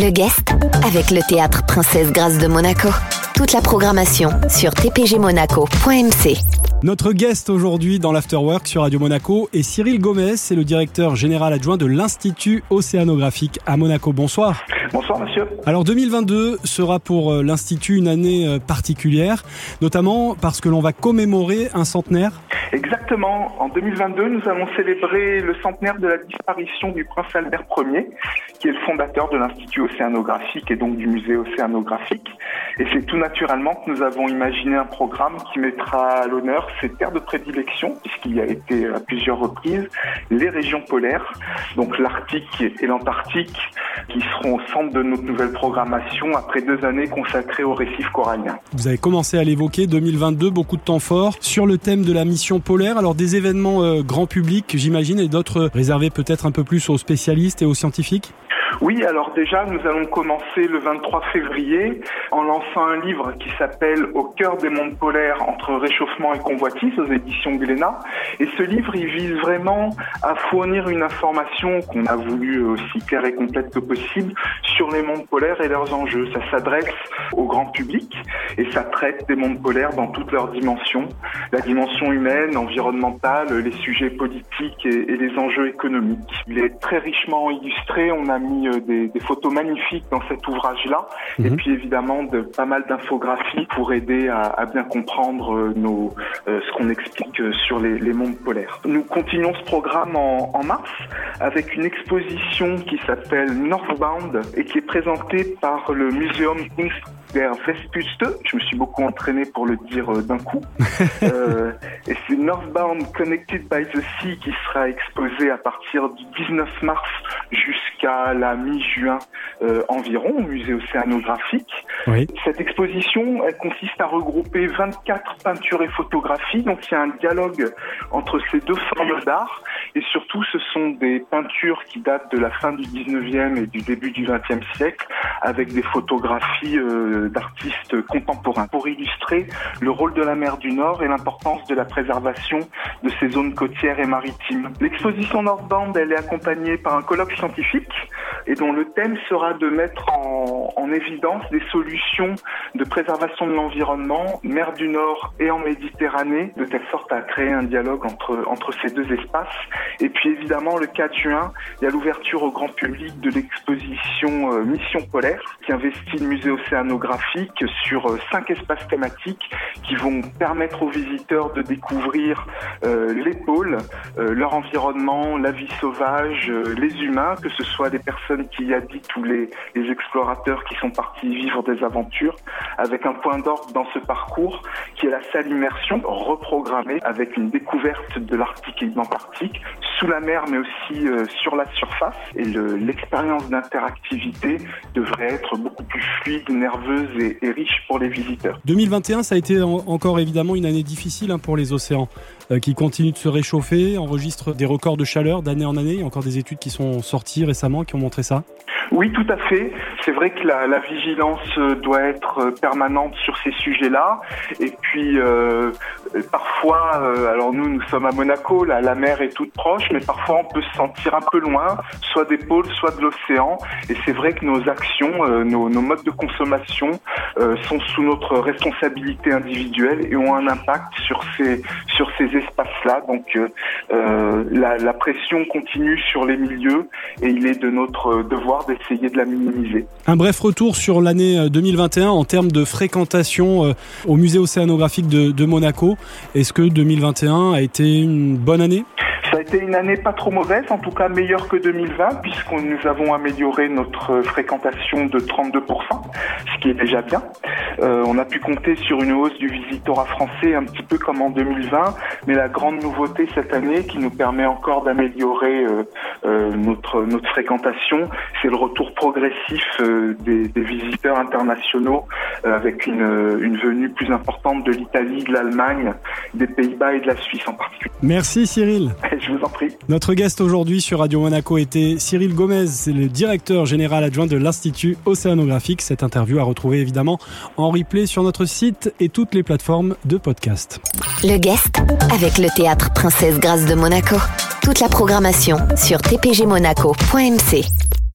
Le guest avec le théâtre Princesse Grâce de Monaco. Toute la programmation sur tpgmonaco.mc. Notre guest aujourd'hui dans l'Afterwork sur Radio Monaco est Cyril Gomez, c'est le directeur général adjoint de l'Institut océanographique à Monaco. Bonsoir. Bonsoir monsieur. Alors 2022 sera pour euh, l'Institut une année euh, particulière, notamment parce que l'on va commémorer un centenaire. Exactement. En 2022, nous allons célébrer le centenaire de la disparition du prince Albert Ier, qui est le fondateur de l'Institut océanographique et donc du musée océanographique. Et c'est tout naturellement que nous avons imaginé un programme qui mettra à l'honneur ces terres de prédilection, puisqu'il y a été à plusieurs reprises, les régions polaires, donc l'Arctique et l'Antarctique, qui seront au centre de notre nouvelle programmation après deux années consacrées au récif corallien. Vous avez commencé à l'évoquer, 2022, beaucoup de temps fort sur le thème de la mission polaire. Alors des événements euh, grand public, j'imagine, et d'autres réservés peut-être un peu plus aux spécialistes et aux scientifiques? Oui, alors déjà, nous allons commencer le 23 février en lançant un livre qui s'appelle Au cœur des mondes polaires entre réchauffement et convoitise aux éditions Glénat. Et ce livre, il vise vraiment à fournir une information qu'on a voulu aussi claire et complète que possible sur les mondes polaires et leurs enjeux. Ça s'adresse au grand public et ça traite des mondes polaires dans toutes leurs dimensions. La dimension humaine, environnementale, les sujets politiques et, et les enjeux économiques. Il est très richement illustré. On a mis euh, des, des, photos magnifiques dans cet ouvrage-là, et mhm. puis évidemment de pas mal d'infographies pour aider à, à, bien comprendre euh, nos, euh, ce qu'on explique sur les, les, mondes polaires. Nous continuons ce programme en, en mars avec une exposition qui s'appelle Northbound et qui est présentée par le Museum der Vespuste. Je me suis beaucoup entraîné pour le dire d'un coup. euh, et c'est Northbound Connected by the Sea qui sera exposé à partir du 19 mars jusqu'à la mi-juin euh, environ au musée océanographique. Oui. Cette exposition, elle consiste à regrouper 24 peintures et photographies. Donc il y a un dialogue entre ces deux formes d'art. Et surtout, ce sont des peintures qui datent de la fin du 19e et du début du 20e siècle, avec des photographies euh, d'artistes contemporains, pour illustrer le rôle de la mer du Nord et l'importance de la préservation de ces zones côtières et maritimes. L'exposition Northbound, elle est accompagnée par un colloque scientifique et dont le thème sera de mettre en, en évidence des solutions de préservation de l'environnement, mer du Nord et en Méditerranée, de telle sorte à créer un dialogue entre, entre ces deux espaces. Et puis évidemment, le 4 juin, il y a l'ouverture au grand public de l'exposition euh, Mission polaire, qui investit le musée océanographique sur euh, cinq espaces thématiques qui vont permettre aux visiteurs de découvrir euh, les pôles, leur environnement, la vie sauvage, les humains, que ce soit des personnes qui y habitent ou les, les explorateurs qui sont partis vivre des aventures, avec un point d'ordre dans ce parcours qui est la salle immersion reprogrammée avec une découverte de l'Arctique et de l'Antarctique sous la mer mais aussi euh, sur la surface et l'expérience d'interactivité devrait être beaucoup plus fluide, nerveuse et, et, riche pour les visiteurs. 2021 ça a été en, encore évidemment une année difficile hein, pour les océans euh, qui continuent de se réchauffer, enregistrent des records de chaleur d'année en année, il y a encore des études qui sont sorties récemment qui ont montré ça. Oui, tout à fait. C'est vrai que la, la, vigilance euh, doit être permanente sur ces sujets-là. Et puis, euh, parfois, euh, alors nous, nous sommes à Monaco, la mer est toute proche, mais parfois on peut se sentir un peu loin, soit des pôles, soit de l'océan. Et c'est vrai que nos actions, euh, nos, nos, modes de consommation euh, sont sous notre responsabilité individuelle et ont un impact sur ces sur ces espaces-là. Donc, la, la pression continue sur les milieux et il est de notre devoir d'essayer essayer de la minimiser. Un bref retour sur l'année 2021 en termes de fréquentation au musée océanographique de, de Monaco. Est-ce que 2021 a été une bonne année? Ça a été une année pas trop mauvaise, en tout cas meilleure que 2020, puisque nous avons amélioré notre fréquentation de 32%, ce qui est déjà bien. Euh, on a pu compter sur une hausse du visitorat français un petit peu comme en 2020, mais la grande nouveauté cette année qui nous permet encore d'améliorer euh, notre, notre fréquentation, c'est le retour progressif euh, des, des, visiteurs internationaux euh, avec une, une venue plus importante de l'Italie, de l'Allemagne, des Pays-Bas et de la Suisse en particulier. Merci Cyril. Je vous en prie. Notre guest aujourd'hui sur Radio Monaco était Cyril Gomez, c'est le directeur général adjoint de l'Institut océanographique. Cette interview à retrouver évidemment en replay sur notre site et toutes les plateformes de podcast. Le guest avec le théâtre Princesse Grâce de Monaco. Toute la programmation sur tpgmonaco.mc.